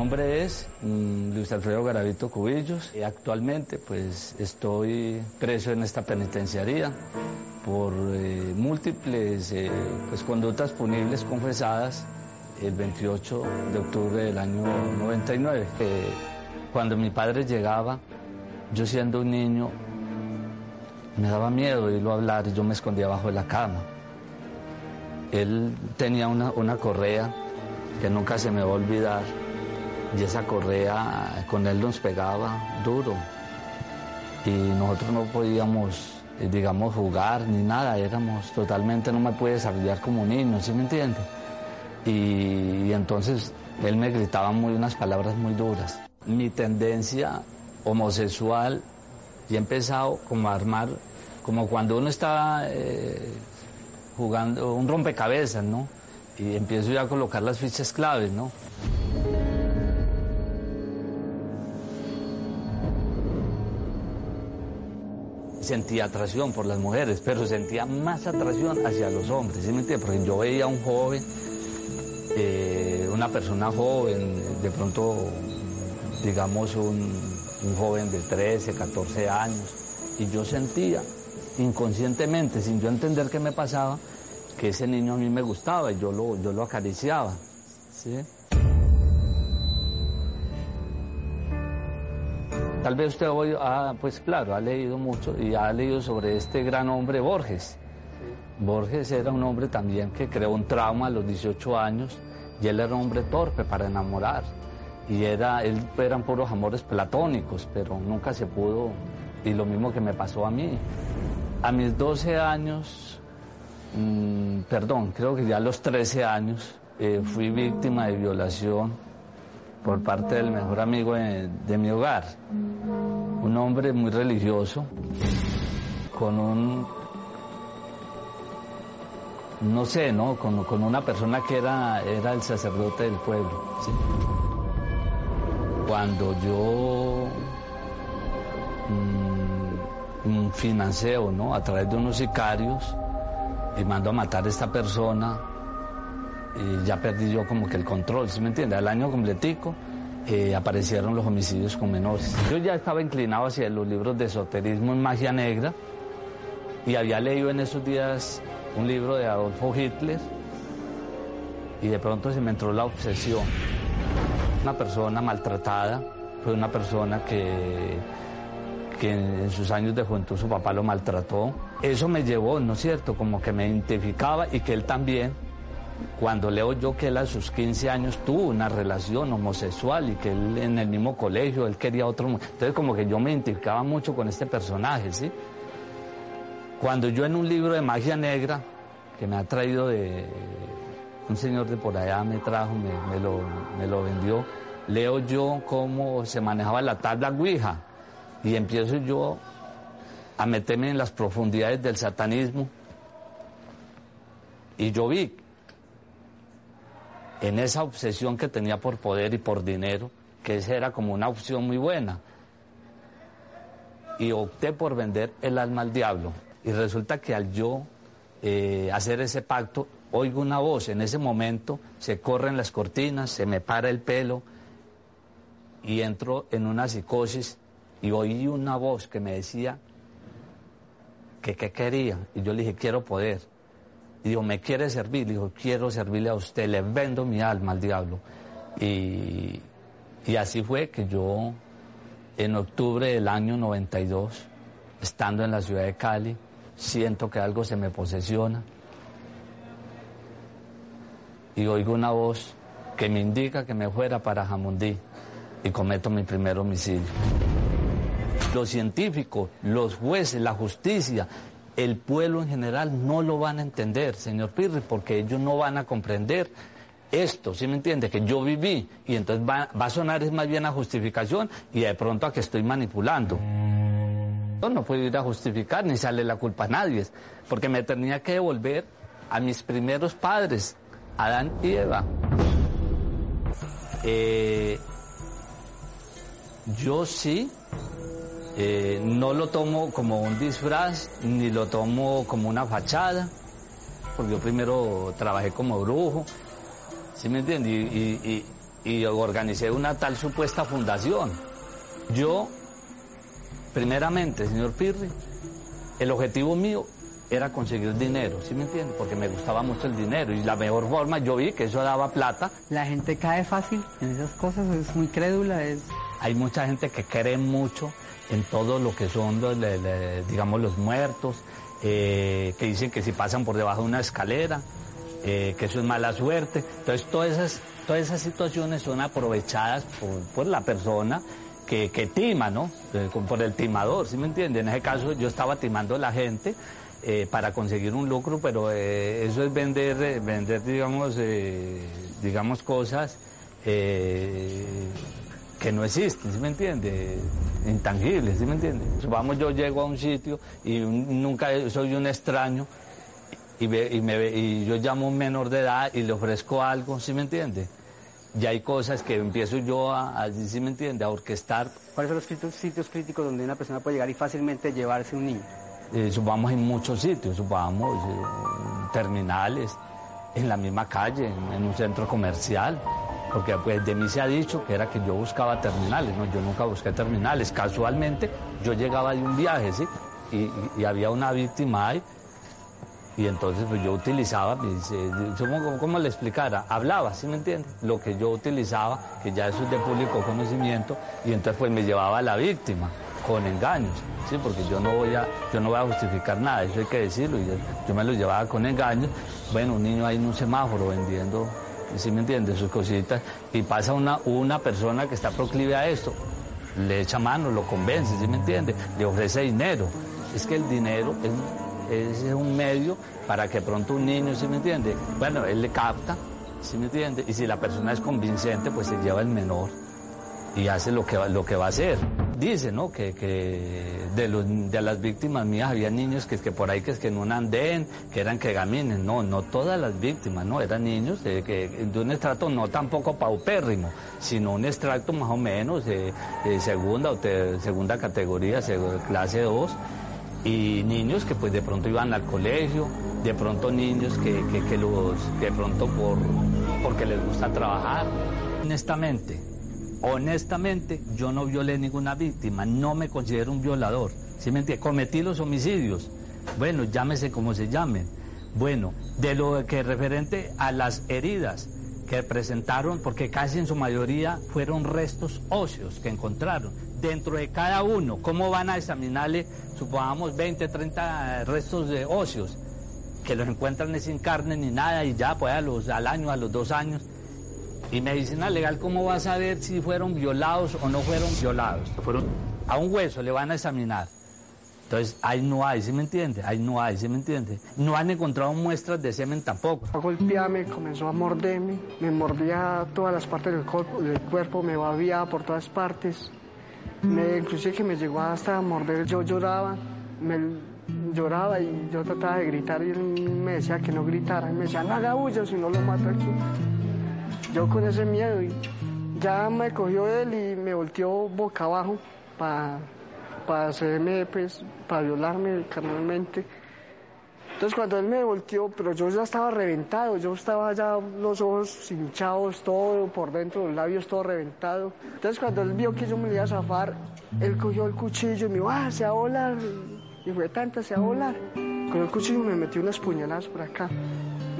Mi nombre es mm, Luis Alfredo Garavito Cubillos y actualmente pues estoy preso en esta penitenciaría por eh, múltiples eh, pues, conductas punibles confesadas el 28 de octubre del año 99. cuando mi padre llegaba, yo siendo un niño, me daba miedo oírlo hablar y yo me escondía bajo de la cama. Él tenía una, una correa que nunca se me va a olvidar y esa correa con él nos pegaba duro y nosotros no podíamos, eh, digamos, jugar ni nada, éramos totalmente, no me puede desarrollar como niño, ¿sí me entiende? Y, entonces él me gritaba muy unas palabras muy duras. Mi tendencia homosexual y he empezado como a armar, como cuando uno está eh, jugando un rompecabezas, ¿no? Y empiezo ya a colocar las fichas claves, ¿no? Sentía atracción por las mujeres, pero sentía más atracción hacia los hombres, ¿sí me entiendes? Porque yo veía a un joven, eh, una persona joven, de pronto, digamos, un, joven de 13, 14 años, y yo sentía inconscientemente, sin yo entender qué me pasaba, que ese niño a mí me gustaba y yo lo, yo lo acariciaba, ¿sí? Tal vez usted hoy, ha, pues claro, ha leído mucho y ha leído sobre este gran hombre Borges. Borges era un hombre también que creó un trauma a los 18 años y él era un hombre torpe para enamorar. Y era, él, eran puros amores platónicos, pero nunca se pudo. Y lo mismo que me pasó a mí. A mis 12 años, mm, perdón, creo que ya a los 13 años, eh, fui víctima de violación por parte del mejor amigo de, mi hogar. Un hombre muy religioso, con un, no sé, ¿no? Con, una persona que era, era el sacerdote del pueblo. Cuando yo mm, financeo, ¿no? A través de unos sicarios y mando a matar a esta persona, y ya perdí yo como que el control, ¿sí me entiende? Al año completico eh, aparecieron los homicidios con menores. Yo ya estaba inclinado hacia los libros de esoterismo en magia negra y había leído en esos días un libro de Adolfo Hitler y de pronto se me entró la obsesión. Una persona maltratada, fue una persona que, que en sus años de juventud su papá lo maltrató. Eso me llevó, ¿no es cierto?, como que me identificaba y que él también cuando leo yo que él a sus 15 años tuvo una relación homosexual y que él en el mismo colegio, él quería otro... Entonces como que yo me identificaba mucho con este personaje, ¿sí? Cuando yo en un libro de magia negra, que me ha traído de... Un señor de por allá me trajo, me, lo, me lo vendió, leo yo cómo se manejaba la tabla Ouija y empiezo yo a meterme en las profundidades del satanismo y yo vi en esa obsesión que tenía por poder y por dinero, que esa era como una opción muy buena. Y opté por vender el alma al diablo. Y resulta que al yo eh, hacer ese pacto, oigo una voz. En ese momento se corren las cortinas, se me para el pelo y entro en una psicosis y oí una voz que me decía que qué quería. Y yo le dije, quiero poder. Y dijo, ¿me quiere servir? Le dijo, quiero servirle a usted, le vendo mi alma al diablo. Y, y así fue que yo, en octubre del año 92, estando en la ciudad de Cali, siento que algo se me posesiona y oigo una voz que me indica que me fuera para Jamundí y cometo mi primer homicidio. Los científicos, los jueces, la justicia, el pueblo en general no lo van a entender, señor Pirri, porque ellos no van a comprender esto, ¿sí me entiende? Que yo viví y entonces va, a sonar es más bien a justificación y de pronto a que estoy manipulando. Yo no puedo ir a justificar ni sale la culpa a nadie, porque me tenía que devolver a mis primeros padres, Adán y Eva. Eh, yo sí eh, no lo tomo como un disfraz, ni lo tomo como una fachada, porque yo primero trabajé como brujo, ¿sí me entiendes? Y, y organicé una tal supuesta fundación. Yo, primeramente, señor Pirri, el objetivo mío era conseguir dinero, ¿sí me entiende? Porque me gustaba mucho el dinero y la mejor forma, yo vi que eso daba plata. La gente cae fácil en esas cosas, es muy crédula, es... Hay mucha gente que cree mucho en todo lo que son, los, digamos, los muertos, eh, que dicen que si pasan por debajo de una escalera, eh, que eso es mala suerte. Entonces, todas esas, todas esas situaciones son aprovechadas por, la persona que, tima, ¿no? Eh, por el timador, ¿sí me entiende? En ese caso, yo estaba timando a la gente para conseguir un lucro, pero eso es vender, vender digamos, digamos cosas que no existen, ¿sí me entiende? Intangibles, ¿sí me entiende? Vamos, yo llego a un sitio y nunca soy un extraño y, y, me, y yo llamo a un menor de edad y le ofrezco algo, ¿sí me entiende? Y hay cosas que empiezo yo a, ¿sí me entiende? A orquestar. ¿Cuáles son los sitios críticos donde una persona puede llegar y fácilmente llevarse un niño? Eh, subamos en muchos sitios, subamos eh, terminales, en la misma calle, en un centro comercial porque pues de mí se ha dicho que era que yo buscaba terminales, no, yo nunca busqué terminales, casualmente yo llegaba de un viaje, ¿sí? Y, había una víctima ahí, y entonces pues yo utilizaba, ¿cómo, ¿cómo, le explicara? Hablaba, ¿sí me entiende? Lo que yo utilizaba, que ya eso es de público conocimiento, y entonces pues me llevaba a la víctima con engaños, ¿sí? Porque yo no voy a, yo no voy a justificar nada, eso hay que decirlo, y yo, yo me lo llevaba con engaños, bueno, un niño ahí en un semáforo vendiendo ¿sí me entiende? Sus cositas, y pasa una, una persona que está proclive a esto, le echa mano, lo convence, ¿sí me entiende? Le ofrece dinero. Es que el dinero es, es un medio para que pronto un niño, ¿sí me entiende? Bueno, él le capta, ¿sí me entiende? Y si la persona es convincente, pues se lleva el menor y hace lo que lo que va a hacer. Dice, ¿no? Que, que de, los, de las víctimas mías había niños que, que por ahí que, es que en un andén, que eran que gamines. No, no todas las víctimas, no, eran niños de, que, un estrato no tampoco paupérrimo, sino un extracto más o menos de, segunda o segunda categoría, clase 2 y niños que pues de pronto iban al colegio, de pronto niños que, que, los, de pronto por, porque les gusta trabajar. Honestamente, honestamente, yo no violé ninguna víctima, no me considero un violador. ¿Sí me Cometí los homicidios. Bueno, llámese como se llamen. Bueno, de lo que referente a las heridas que presentaron, porque casi en su mayoría fueron restos óseos que encontraron. Dentro de cada uno, ¿cómo van a examinarle, supongamos, 20, 30 restos de óseos? Que los encuentran sin carne ni nada y ya, pues a los, al año, a los dos años, y medicina legal, ¿cómo va a saber si fueron violados o no fueron violados? Fueron a un hueso, le van a examinar. Entonces, ahí no hay, ¿sí me entiende? Ahí no hay, ¿sí me entiende? No han encontrado muestras de semen tampoco. A golpearme, comenzó a morderme, me mordía todas las partes del cuerpo, del cuerpo me babía por todas partes. Me, inclusive que me llegó hasta a morder, yo lloraba, me lloraba y yo trataba de gritar y él me decía que no gritara. Y me decía, no haga bulla si no lo mato aquí yo con ese miedo y ya me cogió él y me volteó boca abajo para hacerme, pues, para violarme carnalmente. Entonces cuando él me volteó, pero yo ya estaba reventado, yo estaba ya los ojos hinchados, todo por dentro, los labios todo reventado. Entonces cuando él vio que yo me iba a zafar, él cogió el cuchillo y me dijo, ah, se va a volar. Y fue tanta, se va a volar. Con el cuchillo me metió unas puñaladas por acá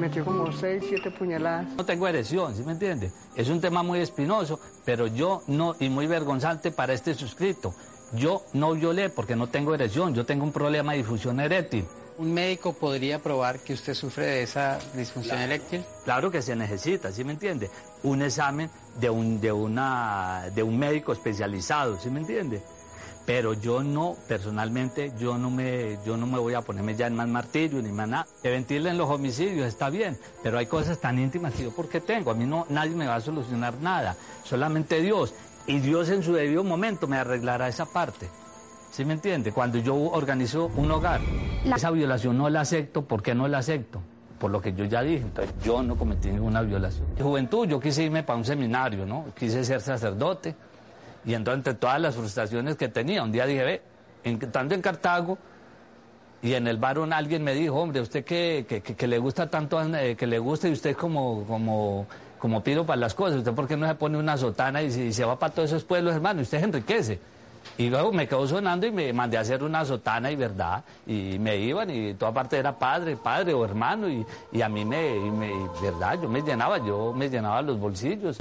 metió como seis, siete puñaladas. No tengo erección, ¿sí me entiende? Es un tema muy espinoso, pero yo no, y muy vergonzante para este suscrito. Yo no violé porque no tengo erección, yo tengo un problema de difusión eréctil. ¿Un médico podría probar que usted sufre de esa disfunción eréctil? Claro que se necesita, ¿sí me entiende? Un examen de un, de una, de un médico especializado, ¿sí me entiende? Pero yo no, personalmente, yo no me, yo no me voy a ponerme ya en más martillo ni más nada. Que ventilen los homicidios está bien, pero hay cosas tan íntimas que yo porque tengo. A mí no, nadie me va a solucionar nada, solamente Dios. Y Dios en su debido momento me arreglará esa parte. ¿Sí me entiende? Cuando yo organizo un hogar, esa violación no la acepto, ¿por qué no la acepto? Por lo que yo ya dije, entonces yo no cometí ninguna violación. En juventud yo quise irme para un seminario, ¿no? Quise ser sacerdote y entonces, entre todas las frustraciones que tenía, un día dije, ve, estando en Cartago, y en el barón alguien me dijo, hombre, usted que, que, le gusta tanto, eh, que le gusta y usted como, como como piro para las cosas. ¿Usted por qué no se pone una sotana y se, va para todos esos pueblos, hermano? Usted se enriquece. Y luego me quedó sonando y me mandé a hacer una sotana y verdad. Y me iban y toda parte era padre, padre o hermano. Y, a mí me, me, verdad, yo me llenaba, yo me llenaba los bolsillos.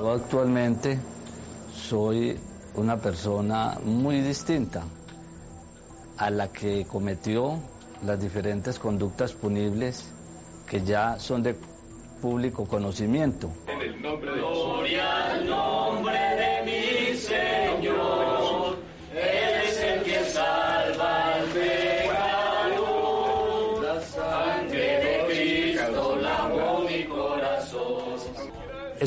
Yo actualmente soy una persona muy distinta a la que cometió las diferentes conductas punibles que ya son de público conocimiento. En el nombre de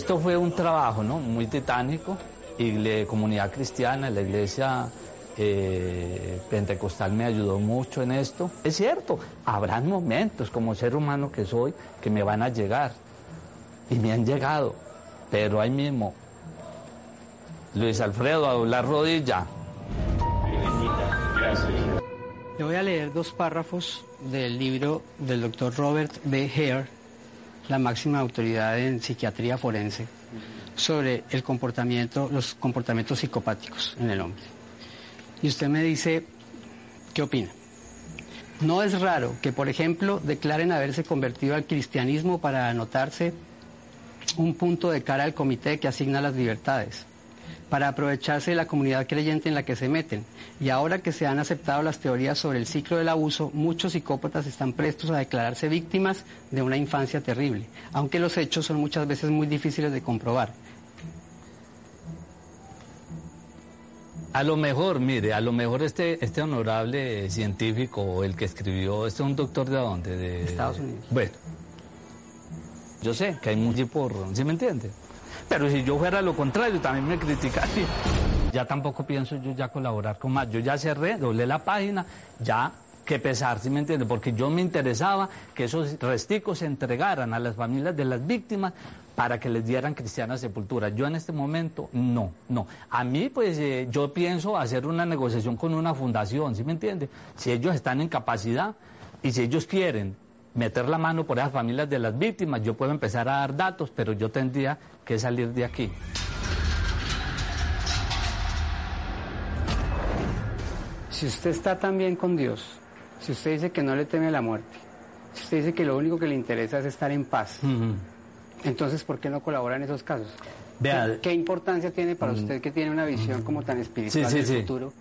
Esto fue un trabajo, ¿no? Muy titánico y la comunidad cristiana, la iglesia eh, pentecostal me ayudó mucho en esto. Es cierto, habrán momentos como ser humano que soy que me van a llegar y me han llegado, pero ahí mismo, Luis Alfredo, a doblar rodilla. Le voy a leer dos párrafos del libro del doctor Robert B. Hare, la máxima autoridad en psiquiatría forense, sobre el comportamiento, los comportamientos psicopáticos en el hombre y usted me dice, ¿qué opina? No es raro que, por ejemplo, declaren haberse convertido al cristianismo para anotarse un punto de cara al comité que asigna las libertades, para aprovecharse de la comunidad creyente en la que se meten. Y ahora que se han aceptado las teorías sobre el ciclo del abuso, muchos psicópatas están prestos a declararse víctimas de una infancia terrible, aunque los hechos son muchas veces muy difíciles de comprobar. A lo mejor, mire, a lo mejor este, este honorable científico, el que escribió, ¿este es un doctor de dónde? De Estados Unidos. Bueno, yo sé que hay mucho porro, ¿sí me entiende? Pero si yo fuera lo contrario, también me criticaría. Ya tampoco pienso yo ya colaborar con más. Yo ya cerré, doblé la página, ya que pesar, ¿sí me entiende? Porque yo me interesaba que esos resticos se entregaran a las familias de las víctimas para que les dieran cristiana sepultura. Yo en este momento no, no. A mí pues eh, yo pienso hacer una negociación con una fundación, ¿sí me entiende? Si ellos están en capacidad y si ellos quieren meter la mano por esas familias de las víctimas, yo puedo empezar a dar datos, pero yo tendría que salir de aquí. Si usted está tan bien con Dios, si usted dice que no le teme la muerte, si usted dice que lo único que le interesa es estar en paz, entonces ¿por qué no colabora en esos casos? ¿Qué, importancia tiene para mm. usted que tiene una visión como tan espiritual del futuro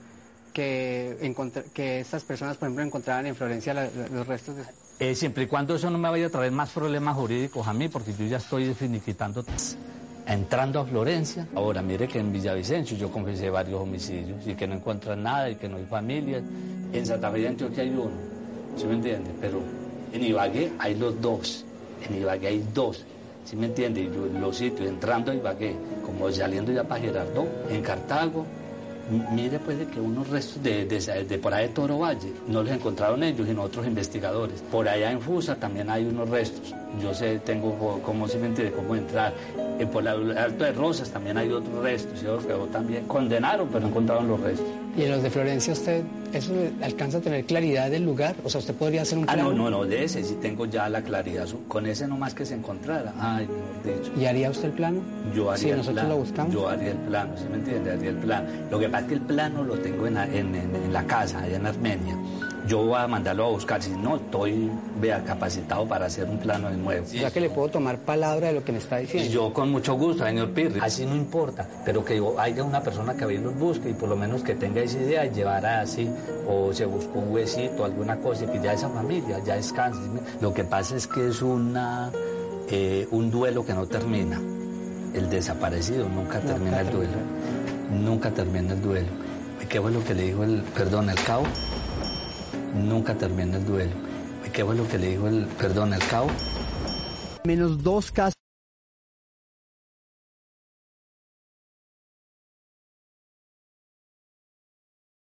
que, que estas personas, por ejemplo, encontraran en Florencia los restos de... Eh, siempre y cuando eso no me vaya a traer más problemas jurídicos a mí, porque yo ya estoy finiquitando entrando a Florencia. Ahora, mire que en Villavicencio yo confesé varios homicidios y que no encuentran nada y que no hay familias. En Santa Fe de Antioquia hay uno, ¿sí me entiende? Pero en Ibagué hay los dos, en Ibagué hay dos, ¿sí me entiende? Y los sitios, entrando a Ibagué, como saliendo ya para Gerardo, en Cartago, mire pues de que unos restos de, por ahí de Toro Valle, no los encontraron ellos, sino otros investigadores. Por allá en Fusa también hay unos restos. Yo sé, tengo cómo se me entiende, cómo entrar. Eh, por el Alto de Rosas también hay otros restos, y otros también condenaron, pero no encontraron los restos. ¿Y en los de Florencia usted, eso alcanza a tener claridad del lugar? O sea, usted podría hacer un plano. Ah, no, no, no, de ese sí tengo ya la claridad. Con ese nomás que se encontrara. Ay, mejor dicho. ¿Y haría usted el plano? Yo haría el nosotros lo buscamos. Yo haría el plano, ¿sí me entiende? Haría el plano. Lo que pasa es que el plano lo tengo en, en, en la casa, allá en Armenia yo voy a mandarlo a buscar. Si no, estoy vea, capacitado para hacer un plano de nuevo. Ya que le puedo tomar palabra de lo que me está diciendo. Yo con mucho gusto, señor Pirri. Así no importa, pero que haya una persona que bien los busque y por lo menos que tenga esa idea y llevara así, o se buscó un huesito, alguna cosa, y que ya esa familia ya descanse. Lo que pasa es que es una, eh, un duelo que no termina. El desaparecido nunca, termina el duelo. Nunca termina el duelo. ¿Qué fue lo que le dijo el, perdón, el cabo? Nunca termina el duelo. ¿Qué fue lo que le dijo el, perdón, el cabo? Menos dos casos.